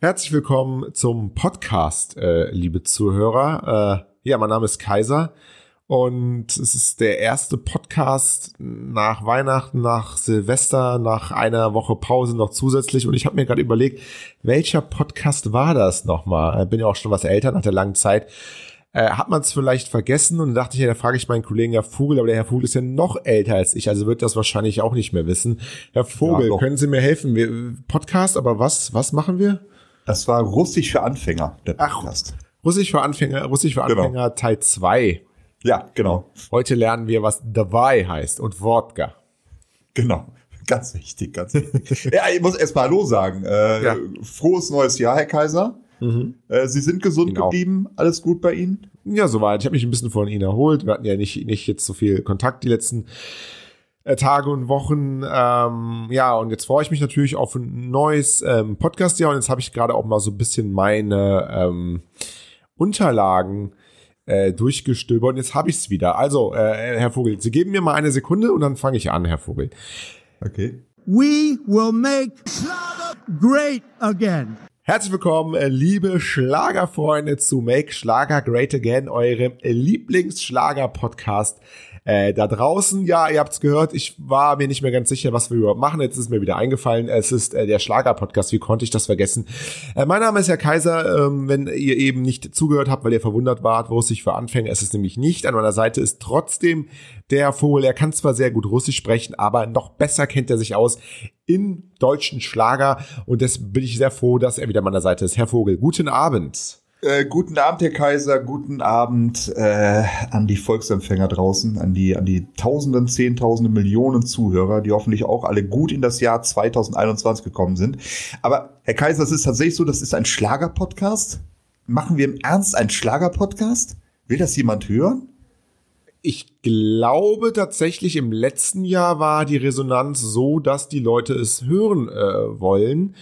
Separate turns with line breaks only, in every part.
Herzlich willkommen zum Podcast, äh, liebe Zuhörer. Äh, ja, mein Name ist Kaiser und es ist der erste Podcast nach Weihnachten, nach Silvester, nach einer Woche Pause noch zusätzlich. Und ich habe mir gerade überlegt, welcher Podcast war das nochmal? Bin ja auch schon was älter nach der langen Zeit. Äh, hat man es vielleicht vergessen und dachte ich, ja, da frage ich meinen Kollegen Herr Vogel, aber der Herr Vogel ist ja noch älter als ich, also wird das wahrscheinlich auch nicht mehr wissen. Herr Vogel, ja, können Sie mir helfen? Wir, Podcast, aber was, was machen wir?
Das war Russisch für Anfänger,
der Podcast. Ach, Russisch für Anfänger, Russisch für genau. Anfänger genau. Teil 2.
Ja, genau.
Heute lernen wir, was dabei heißt und Wodka.
Genau. Ganz wichtig, ganz wichtig. ja, ich muss erst mal Hallo sagen. Äh, ja. Frohes neues Jahr, Herr Kaiser. Mhm. Äh, Sie sind gesund genau. geblieben. Alles gut bei Ihnen?
Ja, soweit. Ich habe mich ein bisschen von Ihnen erholt. Wir hatten ja nicht, nicht jetzt so viel Kontakt die letzten Tage und Wochen. Ähm, ja, und jetzt freue ich mich natürlich auf ein neues ähm, Podcast-Jahr. Und jetzt habe ich gerade auch mal so ein bisschen meine ähm, Unterlagen äh, durchgestöbert. Und jetzt habe ich es wieder. Also, äh, Herr Vogel, Sie geben mir mal eine Sekunde und dann fange ich an, Herr Vogel.
Okay.
We will make Schlager great again.
Herzlich willkommen, äh, liebe Schlagerfreunde, zu Make Schlager Great Again, eurem Lieblingsschlager-Podcast äh, da draußen, ja, ihr habt's gehört, ich war mir nicht mehr ganz sicher, was wir überhaupt machen. Jetzt ist mir wieder eingefallen, es ist äh, der Schlager-Podcast. Wie konnte ich das vergessen? Äh, mein Name ist Herr Kaiser. Ähm, wenn ihr eben nicht zugehört habt, weil ihr verwundert wart, wo es sich für Anfänge, es ist nämlich nicht. An meiner Seite ist trotzdem der Vogel. Er kann zwar sehr gut Russisch sprechen, aber noch besser kennt er sich aus in deutschen Schlager. Und deshalb bin ich sehr froh, dass er wieder an meiner Seite ist. Herr Vogel, guten Abend.
Äh, guten Abend, Herr Kaiser. Guten Abend äh, an die Volksempfänger draußen, an die, an die Tausenden, Zehntausende, Millionen Zuhörer, die hoffentlich auch alle gut in das Jahr 2021 gekommen sind. Aber Herr Kaiser, es ist tatsächlich so, das ist ein Schlager-Podcast. Machen wir im Ernst einen Schlager-Podcast? Will das jemand hören?
Ich glaube tatsächlich, im letzten Jahr war die Resonanz so, dass die Leute es hören äh, wollen.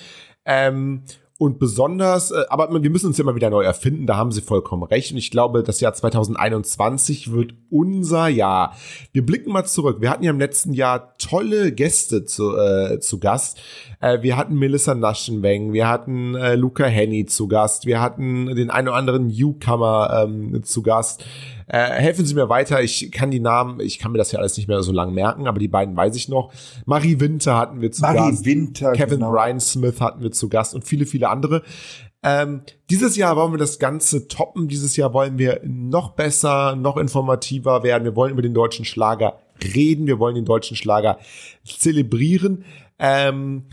Ähm, und besonders, äh, aber wir müssen uns ja immer wieder neu erfinden, da haben Sie vollkommen recht. Und ich glaube, das Jahr 2021 wird unser Jahr. Wir blicken mal zurück. Wir hatten ja im letzten Jahr tolle Gäste zu, äh, zu Gast. Äh, wir hatten Melissa Naschenweng, wir hatten äh, Luca Henny zu Gast, wir hatten den einen oder anderen Newcomer ähm, zu Gast. Äh, helfen Sie mir weiter. Ich kann die Namen, ich kann mir das ja alles nicht mehr so lang merken, aber die beiden weiß ich noch. Marie Winter hatten wir zu
Marie
Gast.
Winter,
Kevin genau. Ryan Smith hatten wir zu Gast und viele, viele andere. Ähm, dieses Jahr wollen wir das Ganze toppen. Dieses Jahr wollen wir noch besser, noch informativer werden. Wir wollen über den deutschen Schlager reden. Wir wollen den deutschen Schlager zelebrieren. Ähm,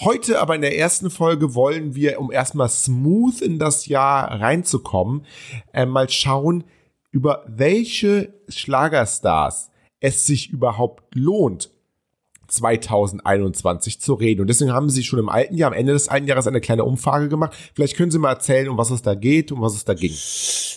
Heute aber in der ersten Folge wollen wir, um erstmal smooth in das Jahr reinzukommen, äh, mal schauen, über welche Schlagerstars es sich überhaupt lohnt, 2021 zu reden. Und deswegen haben sie schon im alten Jahr, am Ende des alten Jahres eine kleine Umfrage gemacht. Vielleicht können Sie mal erzählen, um was es da geht, um was es da ging.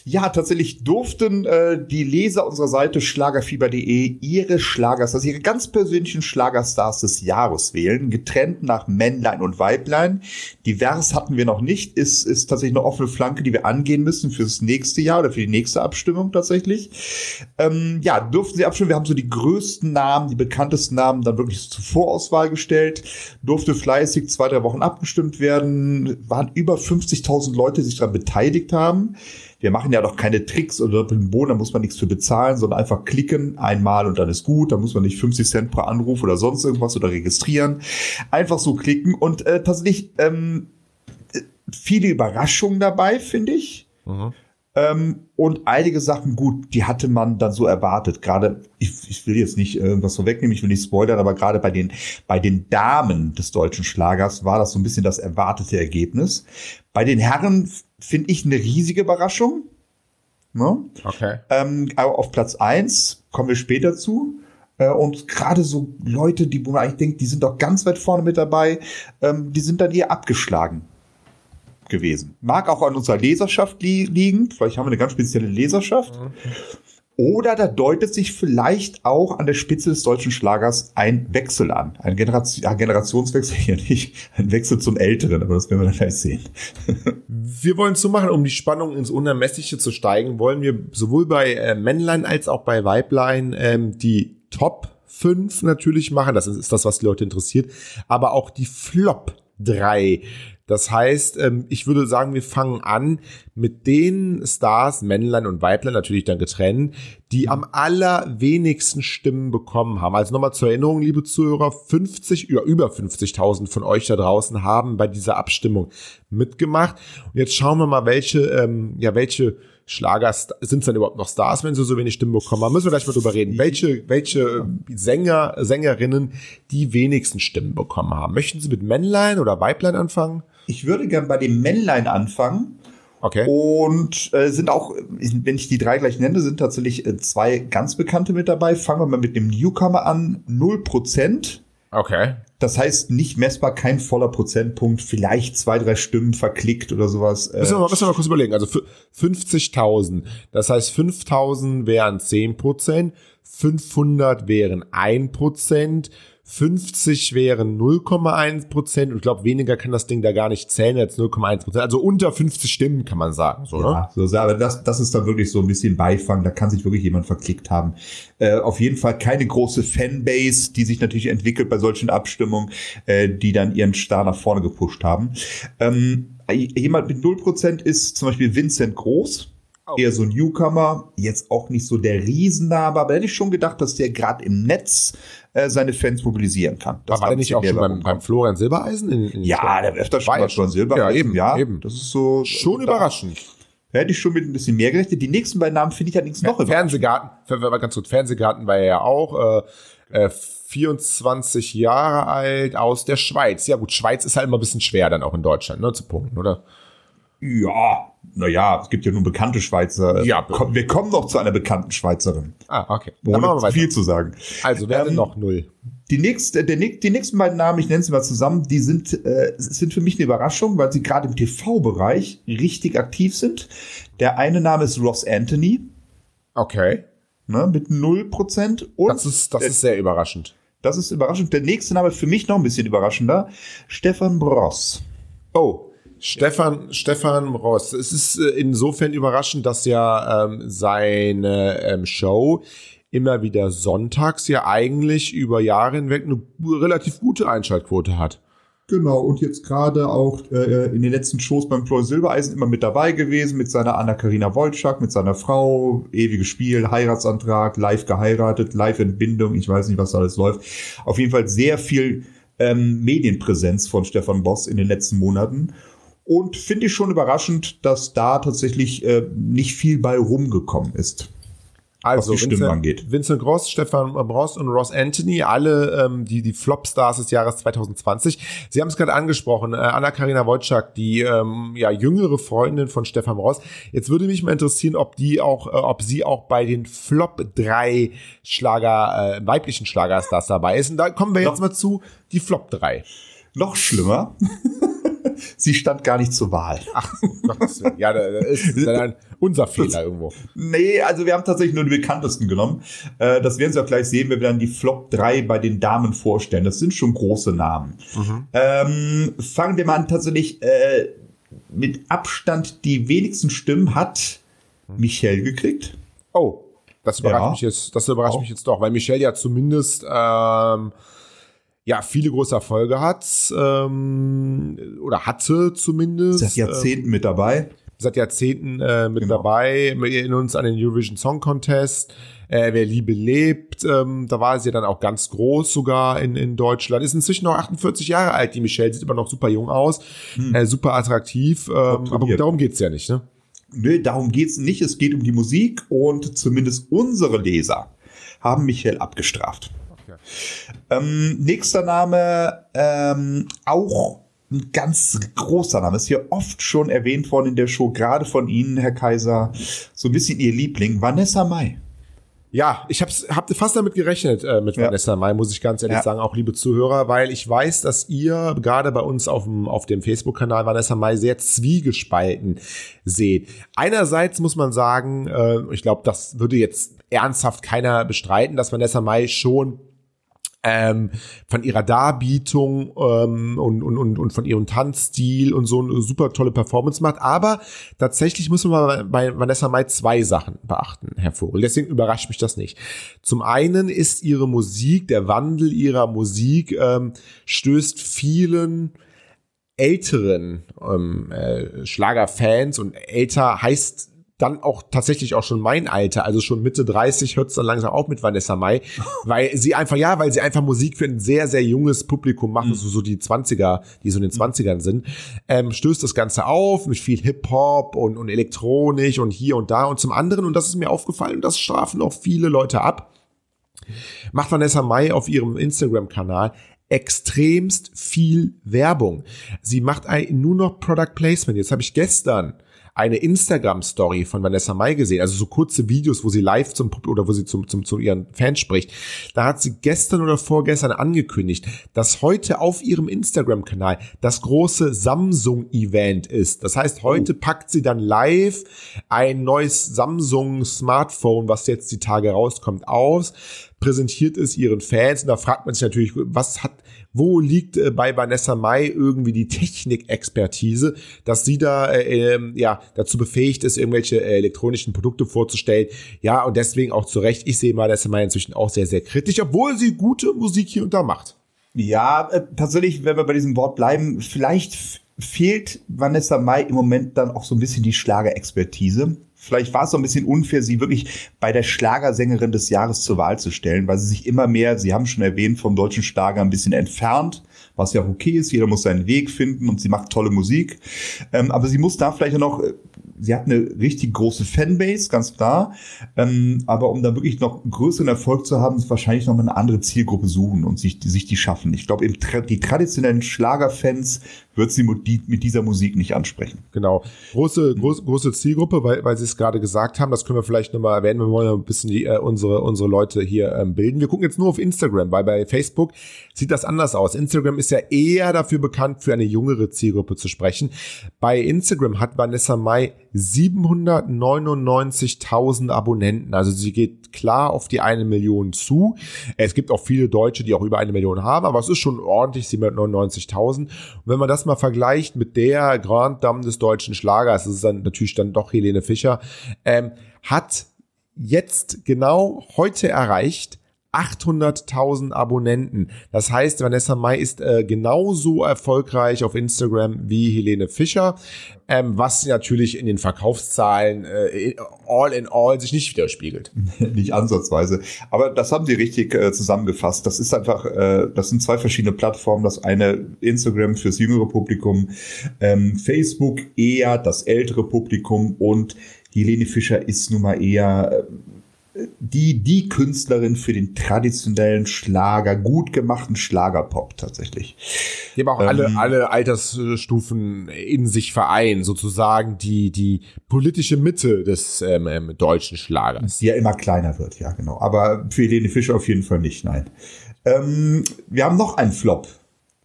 Ja, tatsächlich durften äh, die Leser unserer Seite schlagerfieber.de ihre Schlagerstars, also ihre ganz persönlichen Schlagerstars des Jahres wählen, getrennt nach Männlein und Weiblein. Divers hatten wir noch nicht, ist, ist tatsächlich eine offene Flanke, die wir angehen müssen fürs nächste Jahr oder für die nächste Abstimmung tatsächlich. Ähm, ja, durften sie abstimmen. Wir haben so die größten Namen, die bekanntesten Namen dann wirklich zur Vorauswahl gestellt, durfte fleißig zwei, drei Wochen abgestimmt werden, waren über 50.000 Leute, die sich daran beteiligt haben. Wir machen ja doch keine Tricks oder doppelten Boden, da muss man nichts für bezahlen, sondern einfach klicken einmal und dann ist gut. Da muss man nicht 50 Cent pro Anruf oder sonst irgendwas oder registrieren. Einfach so klicken und äh, tatsächlich ähm, viele Überraschungen dabei, finde ich. Mhm. Ähm, und einige Sachen, gut, die hatte man dann so erwartet. Gerade, ich, ich will jetzt nicht irgendwas vorwegnehmen, ich will nicht spoilern, aber gerade bei den, bei den Damen des deutschen Schlagers war das so ein bisschen das erwartete Ergebnis. Bei den Herren finde ich eine riesige Überraschung. Ne?
Okay.
Ähm, aber auf Platz eins kommen wir später zu. Äh, und gerade so Leute, die, wo man eigentlich denkt, die sind doch ganz weit vorne mit dabei, ähm, die sind dann eher abgeschlagen gewesen. Mag auch an unserer Leserschaft li liegen. Vielleicht haben wir eine ganz spezielle Leserschaft. Oder da deutet sich vielleicht auch an der Spitze des deutschen Schlagers ein Wechsel an. Ein Generation, Generationswechsel hier nicht. Ein Wechsel zum Älteren, aber das werden wir dann gleich sehen.
wir wollen so machen, um die Spannung ins Unermessliche zu steigen, wollen wir sowohl bei äh, Männlein als auch bei Weiblein ähm, die Top 5 natürlich machen. Das ist, ist das, was die Leute interessiert. Aber auch die Flop 3 Das heißt, ähm, ich würde sagen, wir fangen an mit den Stars, Männlein und Weiblein, natürlich dann getrennt, die am allerwenigsten Stimmen bekommen haben. Also nochmal zur Erinnerung, liebe Zuhörer, 50, über, über 50.000 von euch da draußen haben bei dieser Abstimmung mitgemacht. Und jetzt schauen wir mal, welche, ähm, ja, welche Schlager sind es dann überhaupt noch Stars, wenn sie so wenig Stimmen bekommen haben? Müssen wir gleich mal drüber reden. Welche, welche Sänger, Sängerinnen die wenigsten Stimmen bekommen haben? Möchten Sie mit Männlein oder Weiblein anfangen?
Ich würde gern bei dem Männlein anfangen.
Okay.
Und äh, sind auch, wenn ich die drei gleich nenne, sind tatsächlich äh, zwei ganz bekannte mit dabei. Fangen wir mal mit dem Newcomer an. 0%.
Okay.
Das heißt, nicht messbar, kein voller Prozentpunkt, vielleicht zwei, drei Stimmen verklickt oder sowas. Äh,
Müssen wir mal, müssen wir mal kurz überlegen. Also für 50.000. Das heißt, 5.000 wären 10 Prozent, 500 wären 1 Prozent, 50 wären 0,1 Prozent und ich glaube, weniger kann das Ding da gar nicht zählen als 0,1 Prozent. Also unter 50 Stimmen kann man sagen. So, ne?
Ja, so, aber das, das ist dann wirklich so ein bisschen Beifang, da kann sich wirklich jemand verklickt haben. Äh, auf jeden Fall keine große Fanbase, die sich natürlich entwickelt bei solchen Abstimmungen, äh, die dann ihren Star nach vorne gepusht haben. Ähm, jemand mit 0% ist zum Beispiel Vincent Groß. Eher so ein Newcomer, jetzt auch nicht so der Riesenname, aber hätte ich schon gedacht, dass der gerade im Netz äh, seine Fans mobilisieren kann. Das
war der nicht auch schon beim, beim Florian Silbereisen? In, in
ja, der öfter schon
War
mal
ja
schon
schon.
Silber.
Ja, eben,
ja,
eben.
Das ist so
Schon
da-
überraschend.
Hätte ich schon mit ein bisschen mehr gerechnet. Die nächsten beiden Namen finde ich allerdings noch überraschend.
Fernsehgarten, Fer- Fer- ganz gut, Fernsehgarten war er ja auch, äh, äh, 24 Jahre alt, aus der Schweiz. Ja gut, Schweiz ist halt immer ein bisschen schwer dann auch in Deutschland, ne, zu punkten, oder?
Ja, naja, es gibt ja nun bekannte Schweizer.
Ja.
Komm, wir kommen noch zu einer bekannten Schweizerin.
Ah, okay.
Ohne
wir
viel zu sagen.
Also, denn
Ähm,
noch null?
Die, nächste, der, die nächsten beiden Namen, ich nenne sie mal zusammen, die sind, äh, sind für mich eine Überraschung, weil sie gerade im TV-Bereich richtig aktiv sind. Der eine Name ist Ross Anthony,
Okay.
ne, mit 0%. Und
Das ist, das ist sehr überraschend.
das ist überraschend. Der nächste Name für mich noch ein bisschen überraschender. Stefan Bross.
Oh. Stefan, Stefan Ross. Es ist äh, insofern überraschend, dass ja ähm, seine ähm, Show immer wieder sonntags ja eigentlich über Jahre hinweg eine relativ gute Einschaltquote hat.
Genau, und jetzt gerade auch äh, in den letzten Shows beim Florian Silbereisen immer mit dabei gewesen, mit seiner Anna-Karina Wolczak, mit seiner Frau, ewiges Spiel, Heiratsantrag, live geheiratet, Live-Entbindung, ich weiß nicht, was da alles läuft. Auf jeden Fall sehr viel ähm, Medienpräsenz von Stefan Boss in den letzten Monaten. Und finde ich schon überraschend, dass da tatsächlich äh, nicht viel bei rumgekommen ist.
Also
die Stimmen
Vincent,
angeht.
Vincent Gross, Stefan Ross und Ross Anthony, alle ähm, die die Flopstars des Jahres 2020. Sie haben es gerade angesprochen, äh, Anna-Karina Wojcik, die ähm, ja jüngere Freundin von Stefan Ross. Jetzt würde mich mal interessieren, ob die auch, äh, ob sie auch bei den Flop 3 Schlager, äh, weiblichen Schlagerstars dabei ist. Und da kommen wir jetzt mal zu die Flop 3.
Noch schlimmer, sie stand gar nicht zur Wahl.
Ach, ja, da da ist dann unser Fehler irgendwo.
Nee, also wir haben tatsächlich nur die bekanntesten genommen. Äh, das werden Sie auch gleich sehen, wenn wir dann die Flop 3 bei den Damen vorstellen. Das sind schon große Namen. Ähm, fangen wir mal an, tatsächlich äh, mit Abstand die wenigsten Stimmen hat Michelle gekriegt.
Oh, das überrascht
Ja.
mich jetzt, das überrascht
Auch.
mich jetzt doch, weil Michelle ja zumindest ähm, ja viele große Erfolge hat ähm, oder hatte zumindest.
Seit Jahrzehnten mit dabei.
Ähm, seit Jahrzehnten äh, mit
Genau.
dabei. Wir erinnern uns an den Eurovision Song Contest. Äh, wer Liebe lebt, ähm, da war sie ja dann auch ganz groß sogar in, in Deutschland. Ist inzwischen noch 48 Jahre alt, die Michelle, sieht immer noch super jung aus, äh, super attraktiv, ähm, aber darum geht's ja nicht, ne?
Nö, darum geht's nicht. Es geht um die Musik und zumindest unsere Leser haben Michelle abgestraft. Ähm, nächster Name, ähm, auch ein ganz großer Name, ist hier oft schon erwähnt worden in der Show, gerade von Ihnen, Herr Kaiser, so ein bisschen Ihr Liebling, Vanessa Mai.
Ja, ich hab's, hab fast damit gerechnet äh, mit
Ja.
Vanessa Mai, muss ich ganz ehrlich
Ja.
sagen, auch liebe Zuhörer, weil ich weiß, dass ihr gerade bei uns auf dem, auf dem Facebook-Kanal Vanessa Mai sehr zwiegespalten seht. Einerseits muss man sagen, äh, ich glaube, das würde jetzt ernsthaft keiner bestreiten, dass Vanessa Mai schon ähm, von ihrer Darbietung ähm, und, und, und, und von ihrem Tanzstil und so eine super tolle Performance macht. Aber tatsächlich muss man bei Vanessa Mai zwei Sachen beachten, Herr Vogel. Deswegen überrascht mich das nicht. Zum einen ist ihre Musik, der Wandel ihrer Musik ähm, stößt vielen älteren ähm, äh, Schlagerfans und älter heißt dann auch tatsächlich auch schon mein Alter, also schon Mitte 30 hört es dann langsam auch mit Vanessa Mai, weil sie einfach, ja, weil sie einfach Musik für ein sehr, sehr junges Publikum machen, mhm. so, so die 20er, die so in den 20ern sind, ähm, stößt das Ganze auf mit viel Hip-Hop und, und Elektronik und hier und da und zum anderen, und das ist mir aufgefallen, das strafen auch viele Leute ab, macht Vanessa Mai auf ihrem Instagram-Kanal extremst viel Werbung. Sie macht nur noch Product Placement. Jetzt habe ich gestern eine Instagram-Story von Vanessa Mai gesehen, also so kurze Videos, wo sie live zum oder wo sie zum, zum, zu ihren Fans spricht. Da hat sie gestern oder vorgestern angekündigt, dass heute auf ihrem Instagram-Kanal das große Samsung-Event ist. Das heißt, heute oh. packt sie dann live ein neues Samsung-Smartphone, was jetzt die Tage rauskommt, aus, präsentiert es ihren Fans und da fragt man sich natürlich, was hat wo liegt äh, bei Vanessa Mai irgendwie die Technikexpertise, dass sie da äh, ähm, ja dazu befähigt ist, irgendwelche äh, elektronischen Produkte vorzustellen. Ja, und deswegen auch zu Recht, ich sehe Vanessa Mai inzwischen auch sehr, sehr kritisch, obwohl sie gute Musik hier und da macht.
Ja, äh, tatsächlich, wenn wir bei diesem Wort bleiben, vielleicht fehlt Vanessa Mai im Moment dann auch so ein bisschen die Schlagerexpertise. Vielleicht war es so ein bisschen unfair, sie wirklich bei der Schlagersängerin des Jahres zur Wahl zu stellen, weil sie sich immer mehr, Sie haben schon erwähnt, vom deutschen Schlager ein bisschen entfernt, was ja auch okay ist. Jeder muss seinen Weg finden und sie macht tolle Musik. Ähm, aber sie muss da vielleicht noch äh, sie hat eine richtig große Fanbase, ganz klar. Ähm, aber um da wirklich noch größeren Erfolg zu haben, wahrscheinlich noch mal eine andere Zielgruppe suchen und sich, sich die schaffen. Ich glaube, die traditionellen Schlagerfans wird sie mit dieser Musik nicht ansprechen.
Genau. Große, große, große Zielgruppe, weil, weil Sie es gerade gesagt haben, das können wir vielleicht nochmal erwähnen, wir wollen ein bisschen die, äh, unsere, unsere Leute hier ähm, bilden. Wir gucken jetzt nur auf Instagram, weil bei Facebook sieht das anders aus. Instagram ist ja eher dafür bekannt, für eine jüngere Zielgruppe zu sprechen. Bei Instagram hat Vanessa Mai 799.000 Abonnenten. Also sie geht klar auf die eine Million zu. Es gibt auch viele Deutsche, die auch über eine Million haben, aber es ist schon ordentlich 799.000. Und wenn man das mal vergleicht mit der Grand Dame des deutschen Schlagers, das ist dann natürlich dann doch Helene Fischer, ähm, hat jetzt genau heute erreicht 800.000 Abonnenten. Das heißt, Vanessa Mai ist äh, genauso erfolgreich auf Instagram wie Helene Fischer, ähm, was natürlich in den Verkaufszahlen äh, all in all sich nicht widerspiegelt.
nicht ansatzweise. Aber das haben Sie richtig äh, zusammengefasst. Das ist einfach, äh, das sind zwei verschiedene Plattformen. Das eine Instagram fürs jüngere Publikum, ähm, Facebook eher das ältere Publikum und Helene Fischer ist nun mal eher äh, die, die Künstlerin für den traditionellen Schlager, gut gemachten Schlagerpop tatsächlich.
Die haben auch ähm, alle, alle Altersstufen in sich vereinen, sozusagen die, die politische Mitte des ähm, ähm, deutschen Schlagers.
Die ja immer kleiner wird, ja, genau. Aber für Helene Fischer auf jeden Fall nicht, nein. Ähm, wir haben noch einen Flop.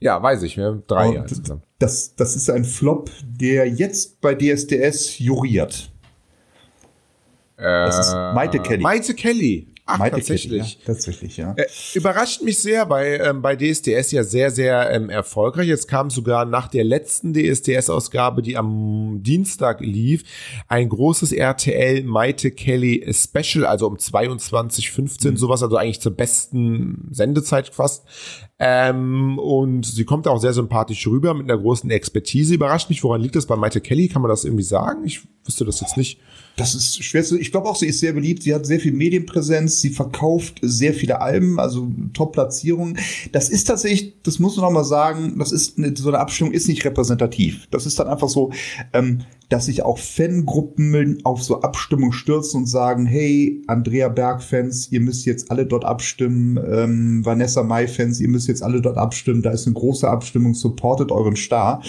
Ja, weiß ich, wir haben drei Jahre
zusammen. Das, das ist ein Flop, der jetzt bei DSDS juriert.
Das ist Maite Kelly. Maite Kelly.
Ach, Maite tatsächlich.
Kelly, ja, tatsächlich, ja. Äh, überrascht mich sehr, bei, ähm, bei DSDS ja sehr, sehr ähm, erfolgreich. Jetzt kam sogar nach der letzten DSDS-Ausgabe, die am Dienstag lief, ein großes RTL Maite Kelly Special, also um 22.15 mhm. sowas, also eigentlich zur besten Sendezeit fast. Ähm, und sie kommt auch sehr sympathisch rüber mit einer großen Expertise. Überrascht mich, woran liegt das bei Maite Kelly? Kann man das irgendwie sagen? Ich wüsste das jetzt nicht.
Das ist schwer zu. Ich glaube auch, sie ist sehr beliebt. Sie hat sehr viel Medienpräsenz. Sie verkauft sehr viele Alben, also Top-Platzierungen. Das ist tatsächlich, das muss man noch mal sagen, das ist so eine Abstimmung ist nicht repräsentativ. Das ist dann einfach so, ähm, dass sich auch Fangruppen auf so Abstimmung stürzen und sagen, hey, Andrea Berg-Fans, ihr müsst jetzt alle dort abstimmen, ähm, Vanessa Mai-Fans, ihr müsst jetzt alle dort abstimmen, da ist eine große Abstimmung, supportet euren Star.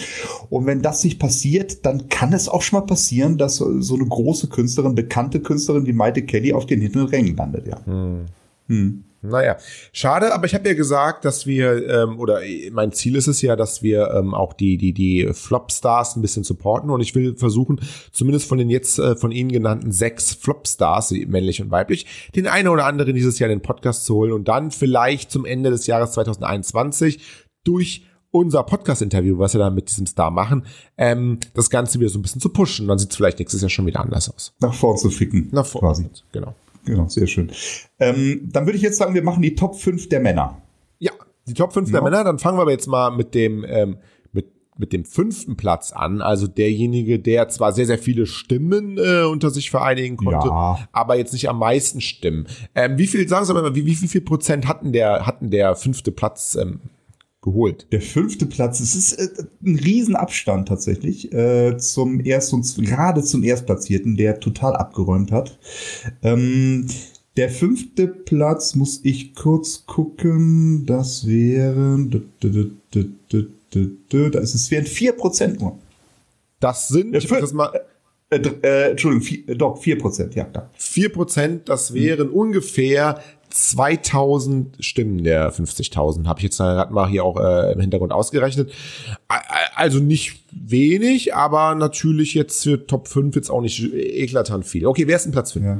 Und wenn das nicht passiert, dann kann es auch schon mal passieren, dass so eine große Künstlerin, bekannte Künstlerin wie Maite Kelly auf den hinteren Rängen landet, ja. Hm.
Hm. Naja, schade, aber ich habe ja gesagt, dass wir, ähm, oder mein Ziel ist es ja, dass wir ähm, auch die, die, die Flop-Stars ein bisschen supporten und ich will versuchen, zumindest von den jetzt äh, von Ihnen genannten sechs Flop-Stars, männlich und weiblich, den einen oder anderen dieses Jahr in den Podcast zu holen und dann vielleicht zum Ende des Jahres 2021 durch unser Podcast-Interview, was wir dann mit diesem Star machen, ähm, das Ganze wieder so ein bisschen zu pushen. Dann sieht es vielleicht nächstes Jahr schon wieder anders aus.
Nach vorn zu ficken.
Nach vorn, quasi.
Genau. Genau, sehr schön. Ähm, dann würde ich jetzt sagen, wir machen die Top 5 der Männer.
Ja, die Top 5 ja. der Männer. Dann fangen wir aber jetzt mal mit dem, ähm, mit mit dem fünften Platz an, also derjenige, der zwar sehr, sehr viele Stimmen äh, unter sich vereinigen konnte,
Ja.
aber jetzt nicht am meisten Stimmen. Ähm, wie viel, sagen Sie mal, wie, wie, wie viel Prozent hatten der, hatten der fünfte Platz ähm, geholt?
Der fünfte Platz, es ist äh, ein Riesenabstand tatsächlich äh, zum Erst- und gerade zum Erstplatzierten, der total abgeräumt hat. Ähm, der fünfte Platz muss ich kurz gucken. Das wären, da ist es wären vier Prozent nur.
Das sind, mach das mal,
Äh, dr- äh, Entschuldigung, vier, äh, doch vier Prozent, ja klar.
4 Prozent, das wären ungefähr 2000 Stimmen der 50.000, habe ich jetzt gerade mal hier auch äh, im Hintergrund ausgerechnet. Also nicht wenig, aber natürlich jetzt für Top 5 jetzt auch nicht eklatant viel. Okay, wer ist denn Platz 5?
Ja.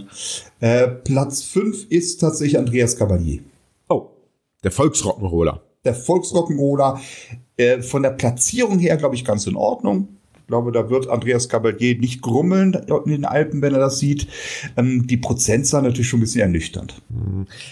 Äh, Platz fünf ist tatsächlich Andreas Cavalier.
Oh, der Volksrock'n'Roller.
der Volksrock'n'Roller. Äh, von der Platzierung her, glaube ich, ganz in Ordnung. Ich glaube, da wird Andreas Caballé nicht grummeln in den Alpen, wenn er das sieht. Ähm, die Prozentzahl natürlich schon ein bisschen ernüchternd.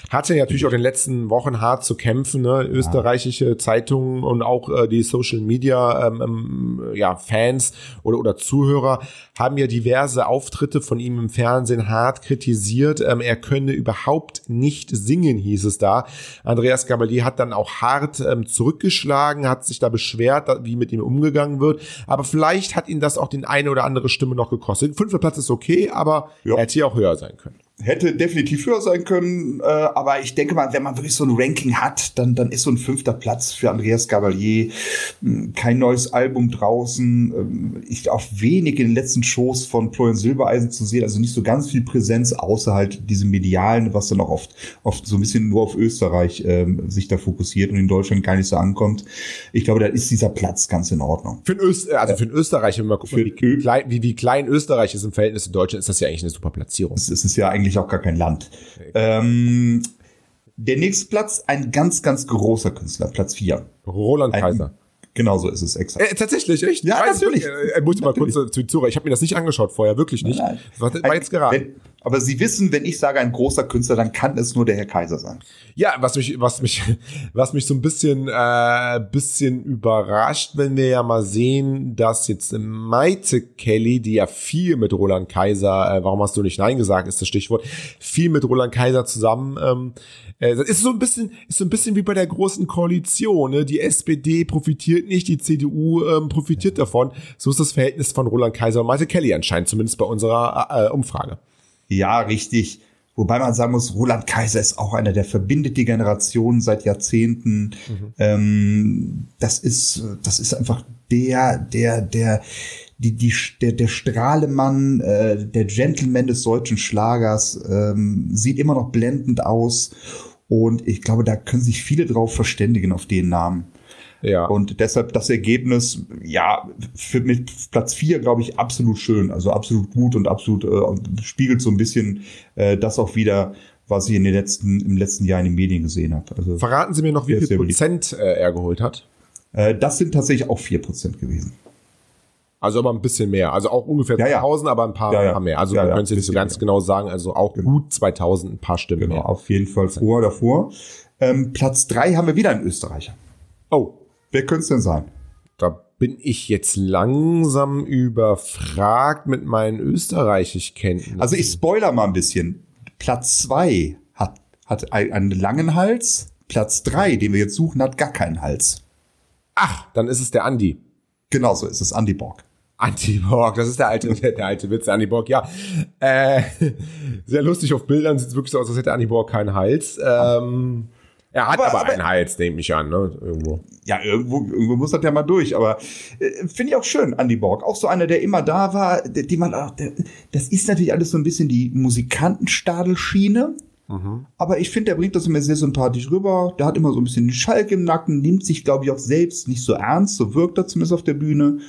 Hatte natürlich auch in den letzten Wochen hart zu kämpfen. Ne? Österreichische Zeitungen und auch äh, die Social Media ähm, ähm, ja, Fans oder, oder Zuhörer haben ja diverse Auftritte von ihm im Fernsehen hart kritisiert. Ähm, er könne überhaupt nicht singen, hieß es da. Andreas Gabalier hat dann auch hart ähm, zurückgeschlagen, hat sich da beschwert, wie mit ihm umgegangen wird. Aber vielleicht hat ihn das auch den eine oder andere Stimme noch gekostet. Fünfter Platz ist okay, aber
Ja.
er hätte hier auch höher sein können.
Hätte definitiv höher sein können, äh, aber ich denke mal, wenn man wirklich so ein Ranking hat, dann, dann ist so ein fünfter Platz für Andreas Gabalier mh, kein neues Album draußen. Ähm, ich auch wenig in den letzten Shows von Florian Silbereisen zu sehen, also nicht so ganz viel Präsenz, außer halt diesem Medialen, was dann auch oft, oft so ein bisschen nur auf Österreich ähm, sich da fokussiert und in Deutschland gar nicht so ankommt. Ich glaube, da ist dieser Platz ganz in Ordnung.
Für, Öst, also für Österreich, wenn gucken,
Für
wie,
Ö-
klein, wie, wie klein Österreich ist im Verhältnis zu Deutschland, ist das ja eigentlich eine super Platzierung.
Es ist ja eigentlich auch gar kein Land. Ähm, der nächste Platz, ein ganz, ganz großer Künstler, Platz 4.
Roland
Ein-
Kaiser.
Genau so ist es exakt.
Äh, tatsächlich, echt?
Ja,
ich
natürlich.
wirklich. Äh, muss ich mal kurz zu zu Zuhörer. Ich habe mir das nicht angeschaut vorher, wirklich nicht.
Nein.
War, war jetzt geraten.
Wenn, aber Sie wissen, wenn ich sage ein großer Künstler, dann kann es nur der Herr Kaiser sein.
Ja, was mich, was mich, was mich so ein bisschen, äh, bisschen überrascht, wenn wir ja mal sehen, dass jetzt Maite Kelly, die ja viel mit Roland Kaiser, äh, warum hast du nicht Nein gesagt, ist das Stichwort, viel mit Roland Kaiser zusammen, ähm, äh, ist so ein bisschen, ist so ein bisschen wie bei der großen Koalition, ne? Die SPD profitiert nicht, die CDU ähm, profitiert davon. So ist das Verhältnis von Roland Kaiser und Maite Kelly anscheinend, zumindest bei unserer äh, Umfrage.
Ja, richtig. Wobei man sagen muss, Roland Kaiser ist auch einer, der verbindet die Generation seit Jahrzehnten. Ähm, das ist, das ist einfach der, der, der, die, die, der, der Strahlemann, äh, der Gentleman des deutschen Schlagers, ähm, sieht immer noch blendend aus. Und ich glaube, da können sich viele drauf verständigen auf den Namen.
Ja.
Und deshalb das Ergebnis, ja, für, mit Platz vier glaube ich, absolut schön. Also absolut gut und absolut äh, spiegelt so ein bisschen äh, das auch wieder, was ich in den letzten, im letzten Jahr in den Medien gesehen habe. Also
Verraten Sie mir noch, wie viel. Prozent äh, er geholt hat?
äh, das sind tatsächlich auch vier Prozent gewesen.
Also aber ein bisschen mehr. Also auch ungefähr
Ja, ja.
2000, aber ein paar,
Ja, ja.
paar mehr. Also
Ja, ja,
könnte es nicht so ganz genau sagen. Also auch gut 2000, ein paar Stimmen
Genau,
mehr.
auf jeden Fall vor, davor. Ähm, Platz drei haben wir wieder einen Österreicher.
Oh,
Wer könnte es denn sein?
da bin ich jetzt langsam überfragt mit meinen Österreichisch-Kenntnissen.
Also ich spoiler mal ein bisschen. Platz zwei hat, hat ein- einen langen Hals. Platz drei, den wir jetzt suchen, hat gar keinen Hals.
Ach, dann ist es der Andi.
Genau so ist es, Andy Borg.
Andy Borg, das ist der alte, der alte Witz, der Andy Borg, ja. Äh, sehr lustig auf Bildern, sieht es wirklich so aus, als hätte Andy Borg keinen Hals. Ähm, er hat
Aber-
aber,
aber-
einen Hals, nehme ich an, ne? Irgendwo.
ja, irgendwo, irgendwo muss das ja mal durch, aber äh, finde ich auch schön, Andy Borg. Auch so einer, der immer da war, der, die man auch, der, das ist natürlich alles so ein bisschen die Musikantenstadelschiene. Aber ich finde, der bringt das immer sehr sympathisch rüber. Der hat immer so ein bisschen den Schalk im Nacken, nimmt sich, glaube ich, auch selbst nicht so ernst, so wirkt er zumindest auf der Bühne.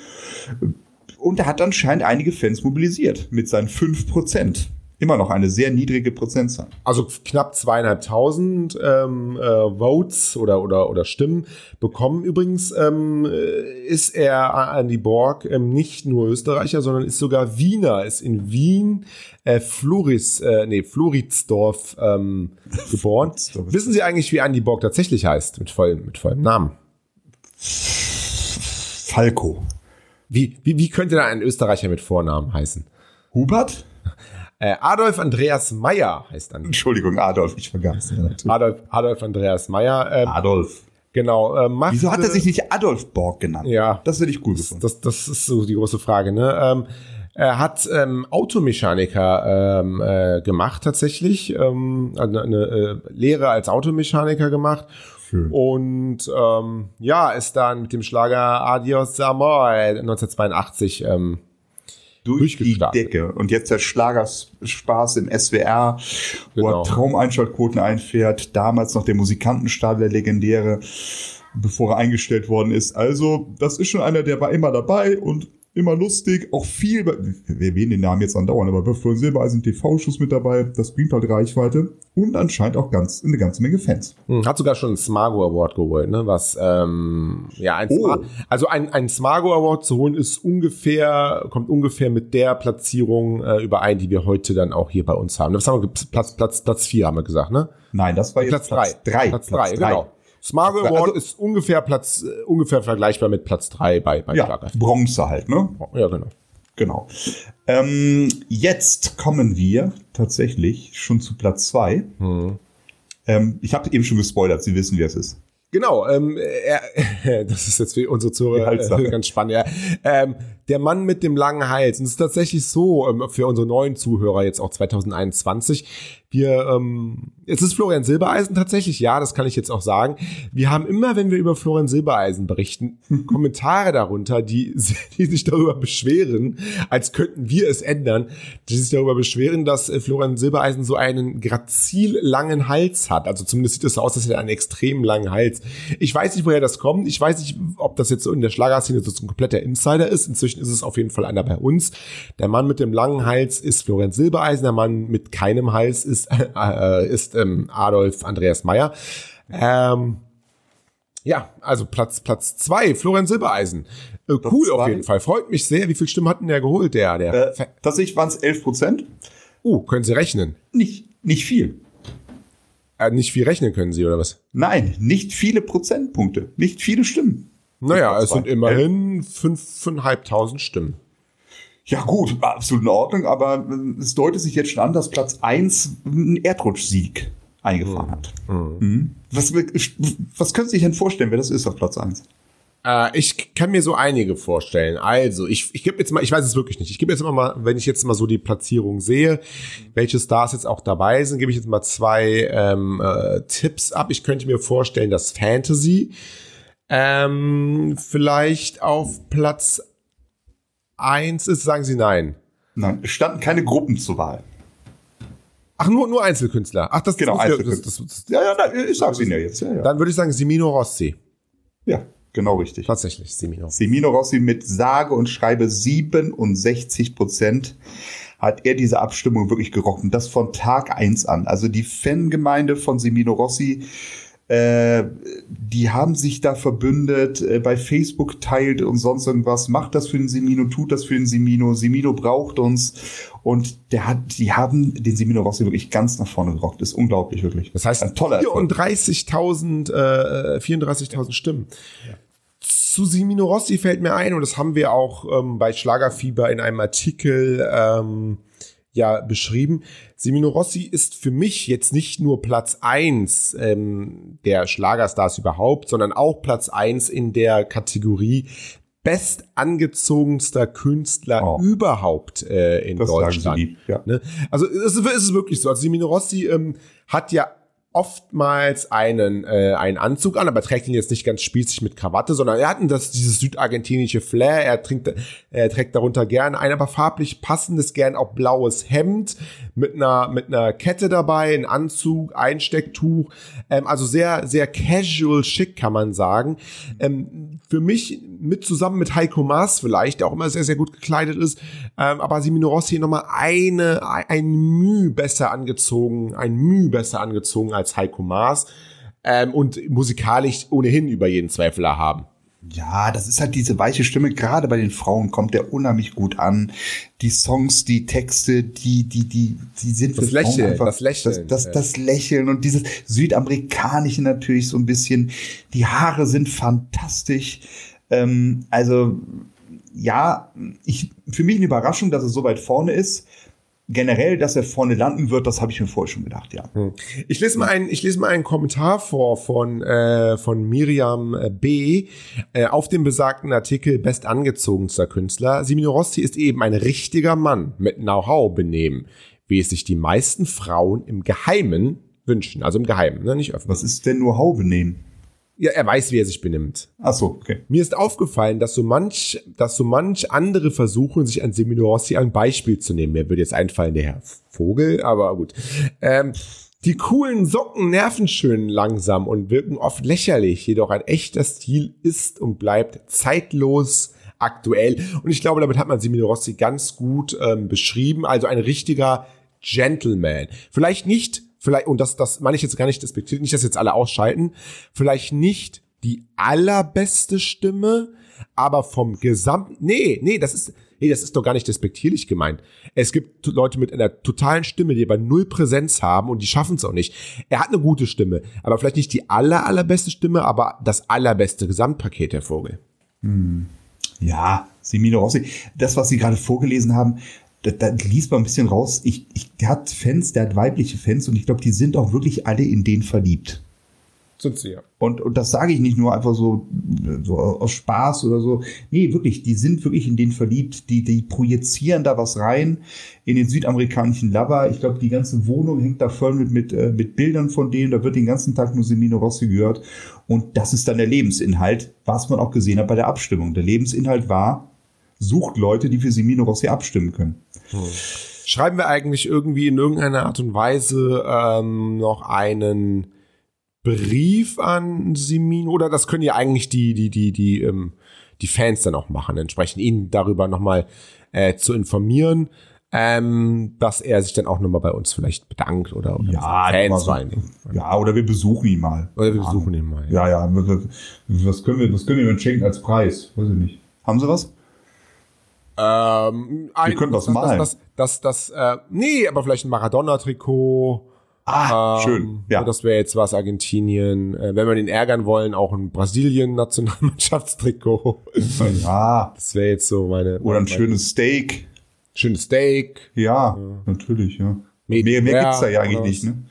Und er hat anscheinend einige Fans mobilisiert mit seinen 5%. Immer noch eine sehr niedrige Prozentzahl.
Also knapp zweieinhalbtausend ähm, äh, Votes oder, oder, oder Stimmen bekommen. Übrigens ähm, äh, ist er, Andy Borg, ähm, nicht nur Österreicher, sondern ist sogar Wiener, ist in Wien, äh, Floris, äh, nee, Floridsdorf ähm, geboren. Wissen Sie eigentlich, wie Andy Borg tatsächlich heißt, mit vollem, mit vollem Namen?
Falco.
Wie, wie, wie könnte da ein Österreicher mit Vornamen heißen?
Hubert?
Äh, Adolf Andreas Meyer heißt dann.
Entschuldigung, Adolf, ich vergaß.
Adolf, Adolf Andreas Meyer. Ähm,
Adolf.
genau. Äh, machte,
Wieso hat er sich nicht Adolf Borg genannt?
Ja.
Das hätte ich cool gefunden.
Das, das ist so die große Frage. Ne? Ähm, er hat ähm, Automechaniker ähm, äh, gemacht tatsächlich, ähm, eine, eine äh, Lehre als Automechaniker gemacht.
Schön.
Und ähm, ja, ist dann mit dem Schlager Adios Amor 1982 ähm,
durch die. Decke. Und jetzt der Schlagerspaß im SWR, wo
Genau.
er Traumeinschaltquoten einfährt. Damals noch der Musikantenstadel, der legendäre, bevor er eingestellt worden ist. Also, das ist schon einer, der war immer dabei und immer lustig. Auch viel, wir erwähnen den Namen jetzt andauernd, aber Florian Silbereisen TV-Schuss mit dabei. Das bringt halt Reichweite. Und anscheinend auch ganz, eine ganze Menge Fans.
Hm, Hat sogar schon einen Smago Award geholt, ne? Was ähm, ja ein
Oh.
Also ein, ein Smago Award zu holen ist ungefähr kommt ungefähr mit der Platzierung äh, überein, die wir heute dann auch hier bei uns haben. Was haben wir Platz Platz Platz vier haben wir gesagt, ne?
Nein, das war jetzt
Platz drei.
drei.
Platz drei, genau.
Platz drei.
Award
Also-
ist ungefähr Platz äh, ungefähr vergleichbar mit Platz drei bei bei
Ja. Bronze halt, ne?
Ja, genau.
Genau. Ähm, jetzt kommen wir tatsächlich schon zu Platz zwei.
Hm.
Ähm, ich habe eben schon gespoilert, Sie wissen, wer es ist.
Genau, ähm, er, das ist jetzt für unsere Zuhörer äh, ganz spannend. Ja. Ähm, der Mann mit dem langen Hals. Und es ist tatsächlich so, ähm, für unsere neuen Zuhörer jetzt auch 2021, wir, ähm, es ist Florian Silbereisen tatsächlich, ja, das kann ich jetzt auch sagen. Wir haben immer, wenn wir über Florian Silbereisen berichten, Kommentare darunter, die, die sich darüber beschweren, als könnten wir es ändern, die sich darüber beschweren, dass äh, Florian Silbereisen so einen grazil langen Hals hat. Also zumindest sieht es so aus, hätte er einen extrem langen Hals. Ich weiß nicht, woher das kommt. Ich weiß nicht, ob das jetzt so in der Schlagerszene so ein kompletter Insider ist. Inzwischen ist es auf jeden Fall einer bei uns. Der Mann mit dem langen Hals ist Florian Silbereisen. Der Mann mit keinem Hals ist, äh, ist ähm, Adolf Andreas Meyer. Ähm, ja, also Platz Platz zwei, Florian Silbereisen. Äh, cool auf jeden Fall. Freut mich sehr. Wie viel Stimmen hat denn der geholt, der? der
Äh, tatsächlich waren es 11 Prozent.
uh, können Sie rechnen?
Nicht, nicht viel.
Äh, nicht viel rechnen können Sie, oder was?
Nein, nicht viele Prozentpunkte. Nicht viele Stimmen.
Naja, es sind immerhin fünf, fünfeinhalbtausend Stimmen.
Ja gut, absolut in Ordnung, aber es deutet sich jetzt schon an, dass Platz 1 einen Erdrutschsieg eingefahren hat. Mhm. Was, was können Sie sich denn vorstellen, wer das ist auf Platz 1?
Äh, ich kann mir so einige vorstellen. Also, ich, ich gebe jetzt mal, ich weiß es wirklich nicht. Ich gebe jetzt immer mal, wenn ich jetzt mal so die Platzierung sehe, welche Stars jetzt auch dabei sind, gebe ich jetzt mal zwei ähm, äh, Tipps ab. Ich könnte mir vorstellen, dass Fantasy ähm, vielleicht auf Platz eins ist. Sagen Sie nein.
Nein, es standen keine Gruppen zur Wahl.
Ach, nur, nur Einzelkünstler. Ach, das,
Genau,
das, das,
Einzelkünstler.
das, das,
Ja, ja, na, ich sag's Ihnen ja jetzt. Ja, ja.
Dann würde ich sagen Simino Rossi.
ja genau richtig.
Tatsächlich, Simino.
Semino Rossi mit sage und schreibe 67 Prozent hat er diese Abstimmung wirklich gerochen. Das von Tag eins an. Also die Fangemeinde von Semino Rossi, äh, die haben sich da verbündet, äh, bei Facebook teilt und sonst irgendwas. Macht das für den Semino, tut das für den Semino. Semino braucht uns. Und der hat, die haben den Semino Rossi wirklich ganz nach vorne gerockt. Das ist unglaublich, wirklich.
Das heißt,
ein toller Erfolg.
34.000 äh, 34.000 Stimmen. Zu Simino Rossi fällt mir ein, und das haben wir auch ähm, bei Schlagerfieber in einem Artikel ähm, ja beschrieben. Simino Rossi ist für mich jetzt nicht nur Platz eins ähm, der Schlagerstars überhaupt, sondern auch Platz eins in der Kategorie bestangezogenster Künstler
Oh.
überhaupt äh, in
Das
Deutschland.
ja.
Ne? Also es ist, es ist wirklich so. Also Simino Rossi ähm, hat ja oftmals einen, äh, einen Anzug an, aber trägt ihn jetzt nicht ganz spießig mit Krawatte, sondern er hat das, dieses südargentinische Flair, er, trinkt, er trägt darunter gerne ein, aber farblich passendes, gern auch blaues Hemd mit einer, mit einer Kette dabei, ein Anzug, Einstecktuch, ähm, also sehr, sehr casual schick, kann man sagen. Ähm, für mich mit zusammen mit Heiko Maas vielleicht, der auch immer sehr, sehr gut gekleidet ist, ähm, aber Simino Rossi nochmal eine, ein Mühe besser angezogen, ein Mühe besser angezogen als Heiko Maas ähm, und musikalisch ohnehin über jeden Zweifel erhaben.
Ja, das ist halt diese weiche Stimme. Gerade bei den Frauen kommt der unheimlich gut an. Die Songs, die Texte, die, die, die, die sind
Das Lächeln,
einfach-
das Lächeln,
das, das, das Lächeln und dieses südamerikanische natürlich so ein bisschen. Die Haare sind fantastisch. Ähm, also, ja, ich, für mich eine Überraschung, dass er so weit vorne ist. Generell, dass er vorne landen wird, das habe ich mir vorher schon gedacht, ja.
Hm. Ich lese mal einen, ich lese mal einen Kommentar vor von äh, von Miriam äh, B. Äh, auf dem besagten Artikel Best angezogenster Künstler. Simino Rossi ist eben ein richtiger Mann mit Know-how-Benehmen, wie es sich die meisten Frauen im Geheimen wünschen, also im Geheimen, ne, nicht öffentlich.
Was ist denn Know-how benehmen?
Ja, er weiß, wie er sich benimmt.
Ach so, okay.
Mir ist aufgefallen, dass so manch, dass so manch andere versuchen, sich an Semino Rossi ein Beispiel zu nehmen. Mir würde jetzt einfallen, der Herr Vogel, aber gut. Ähm, die coolen Socken nerven schön langsam und wirken oft lächerlich, jedoch ein echter Stil ist und bleibt zeitlos aktuell. Und ich glaube, damit hat man Semino Rossi ganz gut ähm, beschrieben. Also ein richtiger Gentleman. Vielleicht nicht vielleicht, und das, das meine ich jetzt gar nicht despektiert, nicht, dass jetzt alle ausschalten, vielleicht nicht die allerbeste Stimme, aber vom gesamten, nee, nee, das ist, nee, das ist doch gar nicht despektierlich gemeint. Es gibt Leute mit einer totalen Stimme, die aber null Präsenz haben und die schaffen es auch nicht. Er hat eine gute Stimme, aber vielleicht nicht die aller, allerbeste Stimme, aber das allerbeste Gesamtpaket, der Vogel.
Hm. Ja, Semino Rossi, das, was Sie gerade vorgelesen haben, da, da liest man ein bisschen raus, ich, ich, der hat Fans, der hat weibliche Fans und ich glaube, die sind auch wirklich alle in den verliebt.
Sind sie ja.
Und, und das sage ich nicht nur einfach so, so aus Spaß oder so. Nee, wirklich, die sind wirklich in den verliebt. Die, die projizieren da was rein in den südamerikanischen Lover. Ich glaube, die ganze Wohnung hängt da voll mit, mit, äh, mit Bildern von denen. Da wird den ganzen Tag nur Semino Rossi gehört. Und das ist dann der Lebensinhalt, was man auch gesehen hat bei der Abstimmung. Der Lebensinhalt war, sucht Leute, die für Semino Rossi abstimmen können.
Hm. Schreiben wir eigentlich irgendwie in irgendeiner Art und Weise ähm, noch einen Brief an Semino oder das können ja eigentlich die die die die ähm, die Fans dann auch machen, entsprechend ihn darüber nochmal äh, zu informieren, ähm, dass er sich dann auch nochmal bei uns vielleicht bedankt oder, oder
ja, Fans so, Ja, oder wir besuchen ihn mal.
Oder wir besuchen ihn mal.
Ja, ja. ja. Was können wir, was können wir ihm schenken als Preis? Weiß ich nicht. Haben Sie was?
Ähm,
Wir können was malen.
Das, das, das, das, äh, nee, aber vielleicht ein Maradona-Trikot.
Ah, ähm, schön.
Ja. Das wäre jetzt was Argentinien. Äh, wenn wir ihn ärgern wollen, auch ein Brasilien-Nationalmannschaftstrikot.
Ja.
Das wäre jetzt so meine.
Oder ein
meine,
schönes Steak.
Schönes Steak.
Ja, ja. natürlich, ja. Mehr, mehr gibt's da ja eigentlich nicht, ne?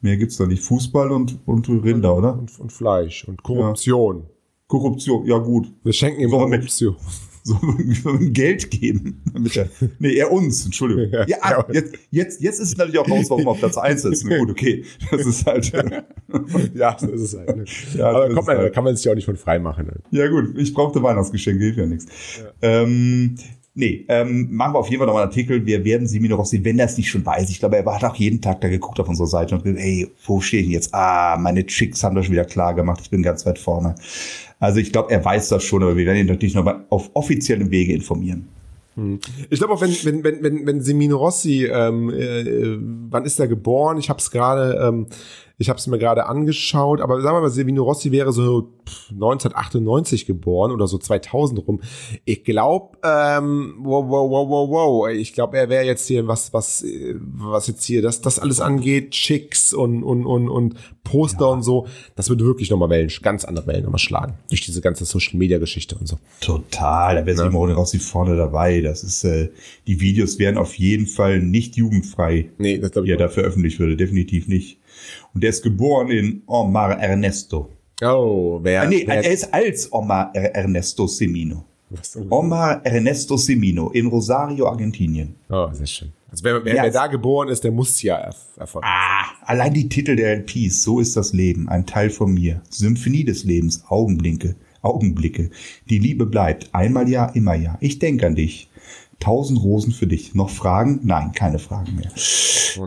Mehr gibt's da nicht. Fußball und, und Rinder, oder?
Und, und Fleisch und Korruption. Ja.
Korruption, ja gut.
Wir schenken ihm Korruption
so Geld geben. Damit er, nee, er uns, Entschuldigung. Ja, ja jetzt, jetzt, jetzt ist es natürlich auch raus, warum er auf Platz 1 ist. Gut, okay. Das ist halt.
ja, so ist es halt. Ne? Ja, Aber kommt man, halt. kann man sich ja auch nicht von frei machen. Ne?
Ja, gut, ich brauchte Weihnachtsgeschenke, hilft ja nichts. Ja. Ähm, Nee, ähm, machen wir auf jeden Fall nochmal einen Artikel. Wir werden noch aussehen, wenn er es nicht schon weiß. Ich glaube, er hat auch jeden Tag da geguckt auf unserer Seite und gesagt, ey, wo stehe ich jetzt? Ah, meine Chicks haben das schon wieder klar gemacht. Ich bin ganz weit vorne. Also ich glaube, er weiß das schon, aber wir werden ihn natürlich noch mal auf offiziellem Wege informieren.
Hm. Ich glaube auch, wenn, wenn, wenn, wenn, wenn Semino Rossi, ähm, äh, wann ist er geboren? Ich habe es gerade ähm, ich habe es mir gerade angeschaut, aber sagen wir mal, Silvino Rossi wäre so 1998 geboren oder so 2000 rum. Ich glaube, ähm, wow, wow, wow, wow, wow. Ich glaube, er wäre jetzt hier was, was, was jetzt hier das, das alles angeht, Chicks und und und und Poster ja. und so. Das würde wirklich nochmal Wellen, ganz andere Wellen nochmal schlagen durch diese ganze Social Media Geschichte und so.
Total, da wäre ja. Silvino Rossi vorne dabei. Das ist, äh, die Videos wären auf jeden Fall nicht jugendfrei.
Nee, das glaube ich.
Ja, da veröffentlicht würde, definitiv nicht. Und der ist geboren in Omar Ernesto.
Oh, wer?
Ah, nee, wer, er ist als Omar Ernesto Semino. Omar Ernesto Semino in Rosario, Argentinien.
Oh, sehr schön. Also wer, wer, ja. wer da geboren ist, der muss ja erfolgreich
Ah, allein die Titel der LPs. So ist das Leben, ein Teil von mir. Symphonie des Lebens, Augenblicke, Augenblicke. Die Liebe bleibt. Einmal ja, immer ja. Ich denke an dich. Tausend Rosen für dich. Noch Fragen? Nein, keine Fragen mehr.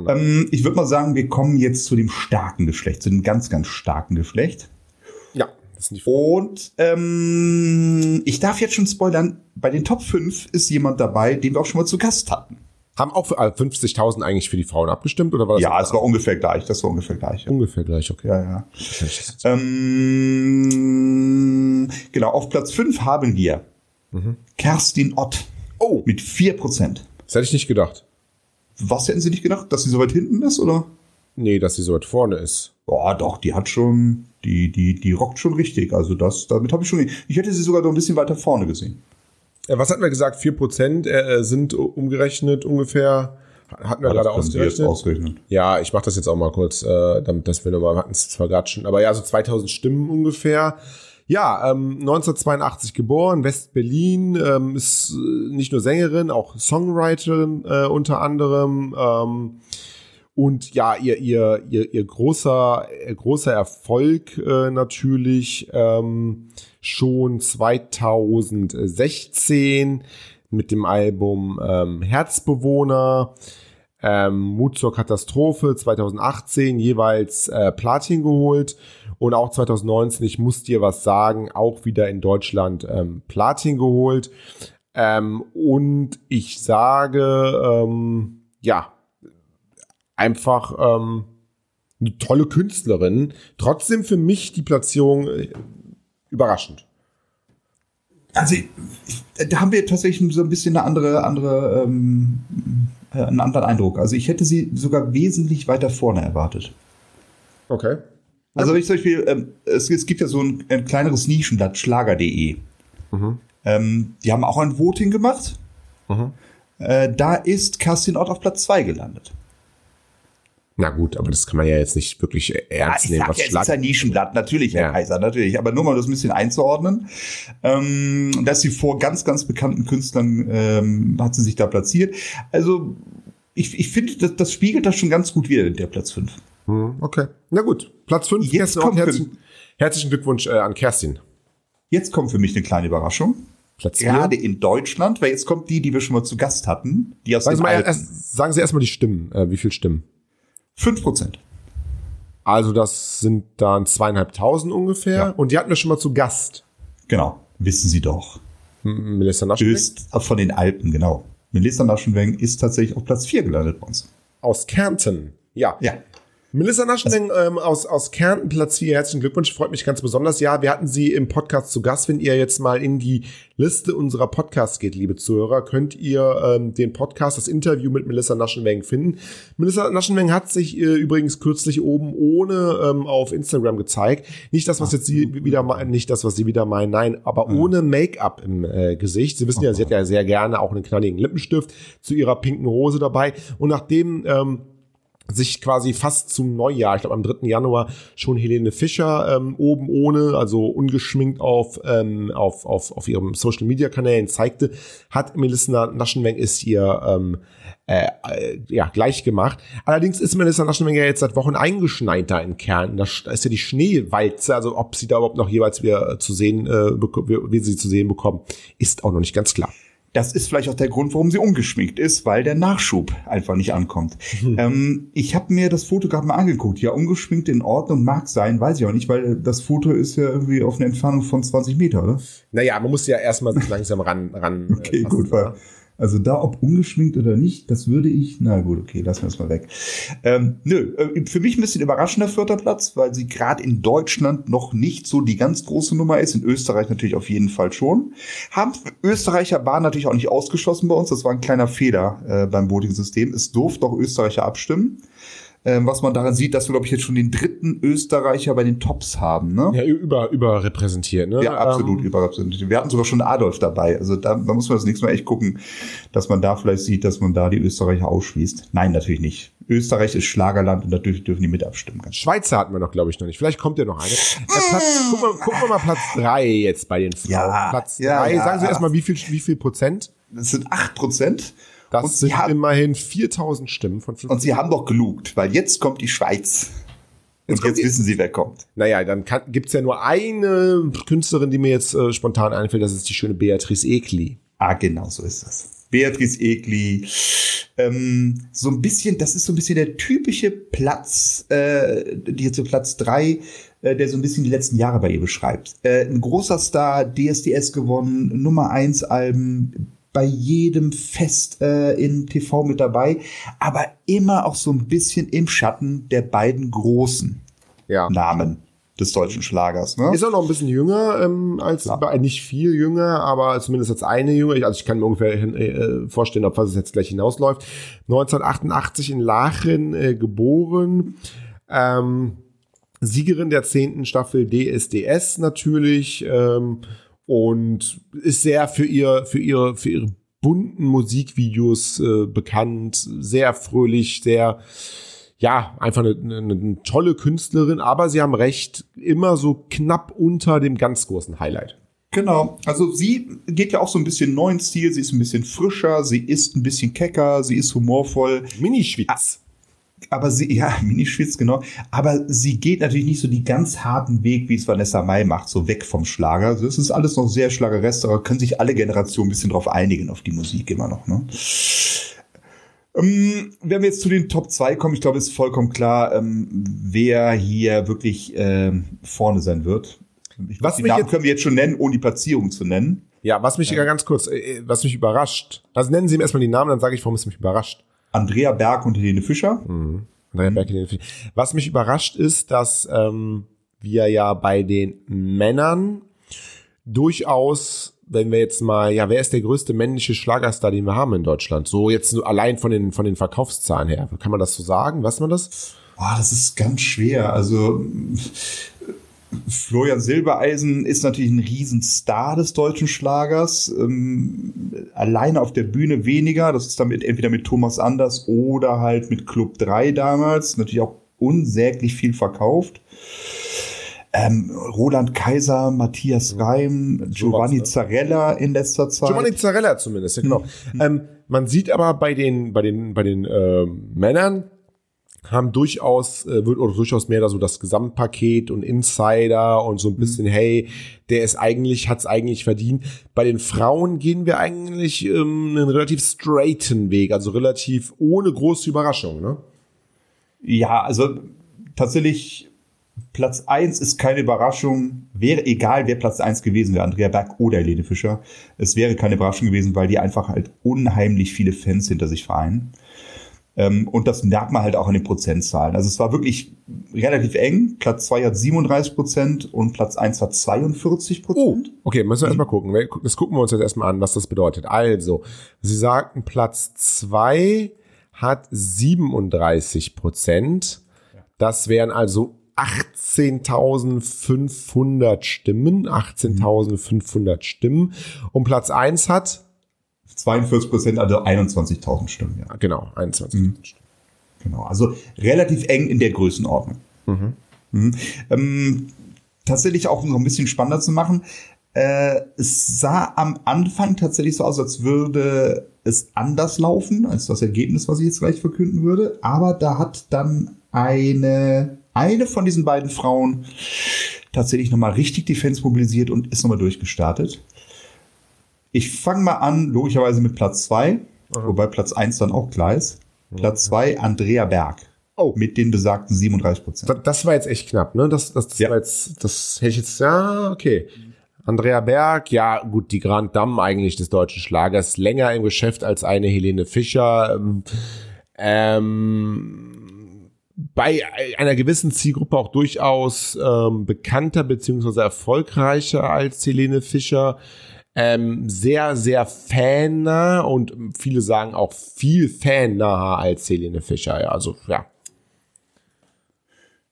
Ähm, ich würde mal sagen, wir kommen jetzt zu dem starken Geschlecht, zu dem ganz, ganz starken Geschlecht.
Ja.
Das sind die Und ähm, ich darf jetzt schon spoilern, bei den Top 5 ist jemand dabei, den wir auch schon mal zu Gast hatten.
Haben auch 50.000 äh, eigentlich für die Frauen abgestimmt oder war das?
Ja, es war ungefähr gleich. Das war ungefähr gleich.
Ja. Ungefähr gleich, okay.
Ja, ja. Ähm, genau, auf Platz 5 haben wir mhm. Kerstin Ott.
Oh.
Mit 4%.
Das hätte ich nicht gedacht.
Was hätten Sie nicht gedacht? Dass sie so weit hinten ist, oder?
Nee, dass sie so weit vorne ist.
Boah, doch, die hat schon, die, die, die rockt schon richtig. Also das, damit habe ich schon, ich hätte sie sogar noch ein bisschen weiter vorne gesehen.
Ja, was hatten wir gesagt? 4% äh, sind umgerechnet ungefähr. Hatten wir
Ja,
gerade ausgerechnet.
ausrechnen.
Ja, ich mache das jetzt auch mal kurz, äh, damit dass wir nochmal, hatten es zwar gerade schon, aber ja, so 2000 Stimmen ungefähr. Ja, ähm, 1982 geboren, West-Berlin, ähm, ist äh, nicht nur Sängerin, auch Songwriterin äh, unter anderem. Ähm, und ja, ihr, ihr, ihr, ihr großer, ihr großer Erfolg äh, natürlich ähm, schon 2016 mit dem Album ähm, Herzbewohner, ähm, Mut zur Katastrophe 2018 jeweils äh, Platin geholt und auch 2019, ich muss dir was sagen, auch wieder in Deutschland ähm, Platin geholt. Ähm, und ich sage, ähm, ja, einfach ähm, eine tolle Künstlerin. Trotzdem für mich die Platzierung äh, überraschend.
Also ich, da haben wir tatsächlich so ein bisschen eine andere, andere, ähm, äh, einen anderen Eindruck. Also ich hätte sie sogar wesentlich weiter vorne erwartet.
Okay.
Also wenn ich zum Beispiel, ähm, es, es gibt ja so ein, ein kleineres Nischenblatt, schlager.de. Ähm, die haben auch ein Voting gemacht. Äh, da ist Kerstin Ott auf Platz 2 gelandet.
Na gut, aber das kann man ja jetzt nicht wirklich ernst
ich
nehmen. was
ja, es
Schlag
ist ein Nischenblatt, natürlich, Herr
Ja.
Kaiser, natürlich. Aber nur mal das ein bisschen einzuordnen. Ähm, dass sie vor ganz, ganz bekannten Künstlern ähm, hat sie sich da platziert. Also ich, ich finde, das, das spiegelt das schon ganz gut wieder, der Platz 5.
Hm, okay. Na gut. Platz 5.
Jetzt
Kerstin
kommt
Herzlichen, herzlichen Glückwunsch äh, an Kerstin.
Jetzt kommt für mich eine kleine Überraschung.
Platz 4.
Gerade in Deutschland, weil jetzt kommt die, die wir schon mal zu Gast hatten, die aus
Sagen Sie, mal erst, sagen Sie erstmal die Stimmen. Äh, wie viel Stimmen?
5%.
Also das sind dann zweieinhalbtausend ungefähr.
Ja.
Und die hatten wir schon mal zu Gast.
Genau, wissen Sie doch.
M- Melissa Naschenbeck
Ist von den Alpen, genau. Melissa Naschenweng ist tatsächlich auf Platz 4 gelandet bei uns.
aus Kärnten. Ja.
Ja.
Melissa Naschenweng ähm, aus, aus Kärnten, Platz 4, herzlichen Glückwunsch, freut mich ganz besonders. Ja, wir hatten sie im Podcast zu Gast. Wenn ihr jetzt mal in die Liste unserer Podcasts geht, liebe Zuhörer, könnt ihr ähm, den Podcast, das Interview mit Melissa Naschenweng finden. Melissa Naschenweng hat sich äh, übrigens kürzlich oben ohne ähm, auf Instagram gezeigt. Nicht das, was jetzt sie wieder meinen, nicht das, was sie wieder meinen, nein, aber ohne Make-up im äh, Gesicht. Sie wissen ja, sie hat ja sehr gerne auch einen knalligen Lippenstift zu ihrer pinken Hose dabei. Und nachdem ähm, sich quasi fast zum Neujahr, ich glaube am 3. Januar, schon Helene Fischer ähm, oben ohne, also ungeschminkt auf, ähm, auf, auf, auf ihrem Social Media Kanälen zeigte, hat Melissa Naschenweng es ihr ähm, äh, äh, ja, gleich gemacht. Allerdings ist Melissa Naschenweng ja jetzt seit Wochen eingeschneit da in Kärnten. Da ist ja die Schneewalze, also ob sie da überhaupt noch jeweils wieder äh, zu sehen, äh, wie sie zu sehen bekommen, ist auch noch nicht ganz klar.
Das ist vielleicht auch der Grund, warum sie ungeschminkt ist, weil der Nachschub einfach nicht ankommt. Ähm, ich habe mir das Foto gerade mal angeguckt. Ja, ungeschminkt in Ordnung mag sein, weiß ich auch nicht, weil das Foto ist ja irgendwie auf eine Entfernung von 20 Meter, oder?
Naja, man muss ja erstmal langsam ran, ran
Okay,
äh, fassen,
gut, weil? Also da, ob ungeschminkt oder nicht, das würde ich, na gut, okay, lassen wir es mal weg. Ähm, nö, äh, für mich ein bisschen überraschender vierter Platz, weil sie gerade in Deutschland noch nicht so die ganz große Nummer ist, in Österreich natürlich auf jeden Fall schon. Haben Österreicher waren natürlich auch nicht ausgeschlossen bei uns, das war ein kleiner Fehler äh, beim Voting-System. Es durften auch Österreicher abstimmen. Ähm, was man daran sieht, dass wir, glaube ich, jetzt schon den dritten Österreicher bei den Tops haben, ne?
Ja, über, überrepräsentiert, ne?
Ja, absolut
Ähm,
überrepräsentiert. Wir hatten sogar schon Adolf dabei. Also da, da muss man das nächste Mal echt gucken, dass man da vielleicht sieht, dass man da die Österreicher ausschließt. Nein, natürlich nicht. Österreich ist Schlagerland und natürlich dürfen die mit abstimmen.
Schweizer hatten wir noch, glaube ich, noch nicht. Vielleicht kommt ja noch eine. Äh, Platz, gucken, wir, gucken wir mal Platz drei jetzt bei den Frauen.
Ja,
Platz
ja,
drei.
ja.
Sagen Sie erstmal, wie viel, wie viel Prozent?
Das sind acht Prozent.
Das
und,
sind
haben,
immerhin 4000 Stimmen von 5.
und sie haben doch gelugt, weil jetzt kommt die Schweiz. Und
kommt
jetzt wissen sie, wer kommt.
Naja, dann kann, gibt's ja nur eine Künstlerin, die mir jetzt äh, spontan einfällt. Das ist die schöne Beatrice Egli.
Ah, genau so ist das. Beatrice Egli. Ähm, so ein bisschen, das ist so ein bisschen der typische Platz, äh, die jetzt so Platz drei, äh, der so ein bisschen die letzten Jahre bei ihr beschreibt. Äh, ein großer Star, DSDS gewonnen, Nummer eins Alben, bei jedem Fest äh, in TV mit dabei, aber immer auch so ein bisschen im Schatten der beiden großen
Ja.
Namen des deutschen Schlagers. Ne?
Ist auch noch ein bisschen jünger ähm, als, äh, nicht viel jünger, aber zumindest als eine jünger. Ich- Also ich kann mir ungefähr hin, äh, vorstellen, auf was es jetzt gleich hinausläuft. 1988 in Lachen äh, geboren. Ähm, Siegerin der zehnten Staffel DSDS natürlich ähm, und ist sehr für ihr für ihre für ihre bunten Musikvideos äh, bekannt, sehr fröhlich, sehr ja, einfach eine, eine, eine tolle Künstlerin, aber sie haben recht, immer so knapp unter dem ganz großen Highlight.
Genau, also sie geht ja auch so ein bisschen neuen Stil, sie ist ein bisschen frischer, sie ist ein bisschen kecker, sie ist humorvoll.
Minischwitz.
Aber sie, ja, Minischwitz, genau. Aber sie geht natürlich nicht so die ganz harten Weg, wie es Vanessa Mai macht, so weg vom Schlager. Also es ist alles noch sehr Schlagerrest, aber können sich alle Generationen ein bisschen drauf einigen, auf die Musik immer noch, ne? Ähm, wenn wir jetzt zu den Top 2 kommen, ich glaube, ist vollkommen klar, ähm, wer hier wirklich ähm, vorne sein wird. Ich was die Namen jetzt, können wir jetzt schon nennen, ohne die Platzierung zu nennen.
Ja, was mich ja. ganz kurz, äh, was mich überrascht. Also nennen Sie ihm erstmal die Namen, dann sage ich, warum es mich überrascht.
Andrea Berg und Helene Fischer.
Mhm. Andrea. Berg Helene Fischer. Was mich überrascht ist, dass ähm, wir ja bei den Männern durchaus wenn wir jetzt mal, ja, wer ist der größte männliche Schlagerstar, den wir haben in Deutschland? So jetzt nur allein von den, von den Verkaufszahlen her. Kann man das so sagen? Weiß man das?
Boah, das ist ganz schwer. Also, Florian Silbereisen ist natürlich ein Riesenstar des deutschen Schlagers. Ähm, alleine auf der Bühne weniger. Das ist damit entweder mit Thomas Anders oder halt mit Club 3 damals. Natürlich auch unsäglich viel verkauft. Ähm, Roland Kaiser, Matthias Reim, Giovanni Zarella in letzter Zeit.
Giovanni Zarella zumindest, ja genau. Mhm. Ähm, man sieht aber bei den, bei den, bei den äh, Männern haben durchaus, äh, wird oder durchaus mehr da so das Gesamtpaket und Insider und so ein bisschen, mhm. hey, der ist eigentlich, hat's eigentlich verdient. Bei den Frauen gehen wir eigentlich ähm, einen relativ straighten Weg, also relativ ohne große Überraschung, ne?
Ja, also tatsächlich Platz eins ist keine Überraschung. Wäre egal, wer Platz eins gewesen wäre, Andrea Berg oder Helene Fischer. Es wäre keine Überraschung gewesen, weil die einfach halt unheimlich viele Fans hinter sich vereinen. Ähm, und das merkt man halt auch an den Prozentzahlen. Also es war wirklich relativ eng. Platz zwei hat 37 Prozent und Platz eins hat 42 Prozent.
Oh, okay, müssen wir erstmal gucken. Das gucken wir uns jetzt erstmal an, was das bedeutet. Also, Sie sagten, Platz zwei hat 37 Prozent. Das wären also 18.500 Stimmen, 18.500 Stimmen. Und Platz 1 hat
42 Prozent, also 21.000 Stimmen.
Ja. Genau, 21.000 mhm.
Stimmen. Genau, also relativ eng in der Größenordnung. Mhm. Mhm. Ähm, tatsächlich auch noch ein bisschen spannender zu machen. Äh, es sah am Anfang tatsächlich so aus, als würde es anders laufen als das Ergebnis, was ich jetzt gleich verkünden würde. Aber da hat dann eine eine von diesen beiden Frauen tatsächlich nochmal richtig die Fans mobilisiert und ist nochmal durchgestartet. Ich fange mal an, logischerweise mit Platz zwei, wobei Platz eins dann auch klar ist. Platz zwei Andrea Berg. Oh. Mit den besagten 37 Prozent.
Das, das, war jetzt echt knapp, ne? Das, das, das ja. war jetzt, das hätte ich jetzt, ja, okay. Andrea Berg, ja, gut, die Grand Dame eigentlich des deutschen Schlagers, länger im Geschäft als eine Helene Fischer. Ähm, bei einer gewissen Zielgruppe auch durchaus ähm, bekannter beziehungsweise erfolgreicher als Helene Fischer. Ähm, sehr, sehr fannah und viele sagen auch viel fannaher als Helene Fischer. Ja, also, ja.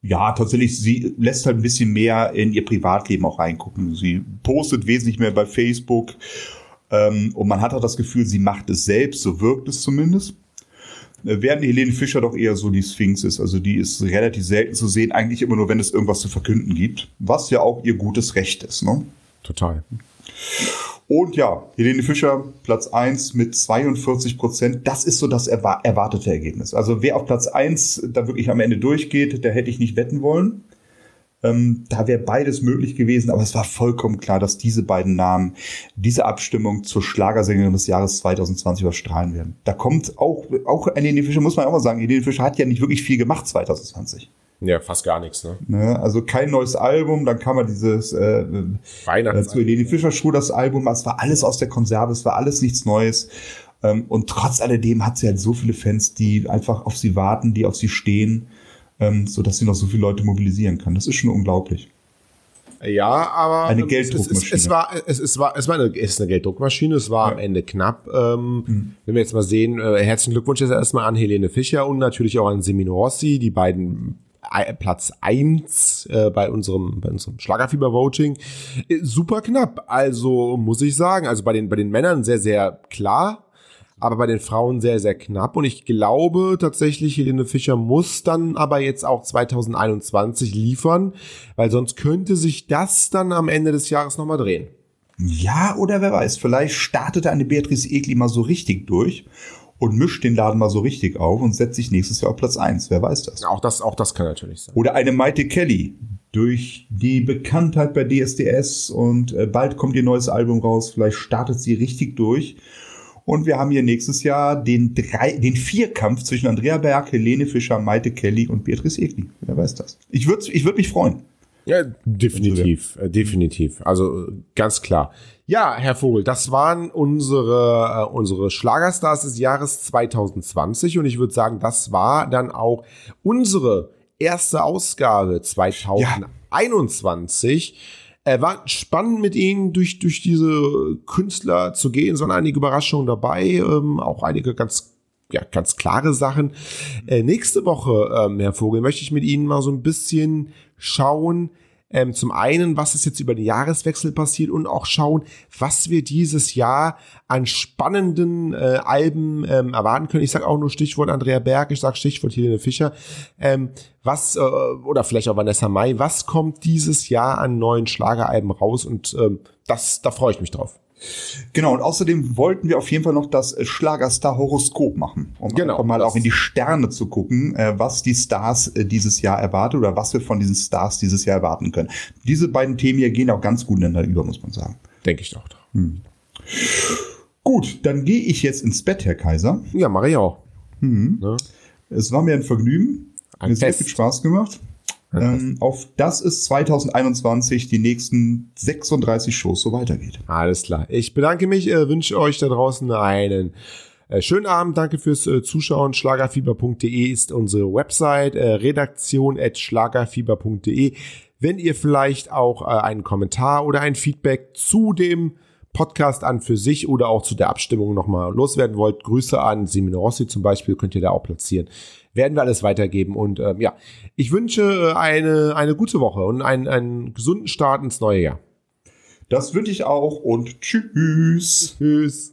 Ja, tatsächlich, sie lässt halt ein bisschen mehr in ihr Privatleben auch reingucken. Sie postet wesentlich mehr bei Facebook ähm, und man hat auch das Gefühl, sie macht es selbst, so wirkt es zumindest. Äh, während Helene Fischer doch eher so die Sphinx ist. Also die ist relativ selten zu sehen, eigentlich immer nur, wenn es irgendwas zu verkünden gibt, was ja auch ihr gutes Recht ist. Ne?
Total.
Und ja, Helene Fischer, Platz eins mit 42 Prozent. Das ist so das erwartete Ergebnis. Also wer auf Platz eins da wirklich am Ende durchgeht, der hätte ich nicht wetten wollen. Ähm, da wäre beides möglich gewesen, aber es war vollkommen klar, dass diese beiden Namen diese Abstimmung zur Schlagersängerin des Jahres 2020 überstrahlen werden. Da kommt auch, auch Helene Fischer, muss man auch mal sagen, Helene Fischer hat ja nicht wirklich viel gemacht 2020.
Ja, fast gar nichts, ne?
ne? Also kein neues Album, dann kam man dieses äh, äh, zu Helene Fischer Schuh das Album, es war alles aus der Konserve, es war alles nichts Neues. Ähm, und trotz alledem hat sie halt so viele Fans, die einfach auf sie warten, die auf sie stehen ähm, sodass sie noch so viele Leute mobilisieren kann. Das ist schon unglaublich.
Ja, aber
eine Gelddruckmaschine.
Es, es, es, war, es, es war, es war eine, es ist eine Gelddruckmaschine. Es war ja. am Ende knapp. Ähm, mhm. Wenn wir jetzt mal sehen, äh, herzlichen Glückwunsch jetzt erstmal an Helene Fischer und natürlich auch an Semino Rossi, die beiden Platz eins äh, bei unserem, bei unserem Schlagerfieber-Voting. Äh, super knapp. Also muss ich sagen, also bei den, bei den Männern sehr, sehr klar aber bei den Frauen sehr, sehr knapp. Und ich glaube tatsächlich, Helene Fischer muss dann aber jetzt auch 2021 liefern, weil sonst könnte sich das dann am Ende des Jahres nochmal drehen.
Ja, oder wer weiß, vielleicht startete eine Beatrice Egli mal so richtig durch und mischt den Laden mal so richtig auf und setzt sich nächstes Jahr auf Platz eins. Wer weiß das?
Auch das, auch das kann natürlich sein.
Oder eine Maite Kelly. Durch die Bekanntheit bei DSDS und äh, bald kommt ihr neues Album raus. Vielleicht startet sie richtig durch und wir haben hier nächstes Jahr den, drei, den Vierkampf zwischen Andrea Berg, Helene Fischer, Maite Kelly und Beatrice Egli. Wer weiß das? Ich würde ich würd mich freuen.
Ja, definitiv, äh, definitiv. Also ganz klar. Ja, Herr Vogel, das waren unsere, äh, unsere Schlagerstars des Jahres 2020 und ich würde sagen, das war dann auch unsere erste Ausgabe 2021. Ja. Äh, war spannend mit ihnen durch, durch diese Künstler zu gehen, sondern einige Überraschungen dabei, ähm, auch einige ganz ja, ganz klare Sachen. Äh, nächste Woche, ähm, Herr Vogel, möchte ich mit Ihnen mal so ein bisschen schauen, ähm, zum einen, was ist jetzt über den Jahreswechsel passiert und auch schauen, was wir dieses Jahr an spannenden äh, Alben ähm, erwarten können. Ich sage auch nur Stichwort Andrea Berg, ich sage Stichwort Helene Fischer. Ähm, was, äh, oder vielleicht auch Vanessa Mai, was kommt dieses Jahr an neuen Schlageralben raus? Und ähm, das, da freue ich mich drauf.
Genau, und außerdem wollten wir auf jeden Fall noch das Schlagerstar-Horoskop machen, um genau, einfach mal auch in die Sterne zu gucken, äh, was die Stars äh, dieses Jahr erwarten oder was wir von diesen Stars dieses Jahr erwarten können. Diese beiden Themen hier gehen auch ganz gut ineinander über, muss man sagen.
Denke ich doch.
Hm. Gut, dann gehe ich jetzt ins Bett, Herr Kaiser.
Ja, mache ich auch.
Hm. Ja. Es war mir ein Vergnügen. Ein Mir sehr viel Spaß gemacht. Ähm, auf das es 2021 die nächsten 36 Shows so weitergeht.
Alles klar. Ich bedanke mich, äh, wünsche euch da draußen einen äh, schönen Abend. Danke fürs äh, Zuschauen. Schlagerfieber.de ist unsere Website. Äh, Redaktion at schlagerfieber.de. Wenn ihr vielleicht auch äh, einen Kommentar oder ein Feedback zu dem Podcast an für sich oder auch zu der Abstimmung nochmal loswerden wollt, Grüße an Simone Rossi zum Beispiel, könnt ihr da auch platzieren. Werden wir alles weitergeben. Und ähm, ja, ich wünsche äh, eine, eine gute Woche und einen, einen gesunden Start ins neue Jahr.
Das wünsche ich auch und tschüss. Tschüss.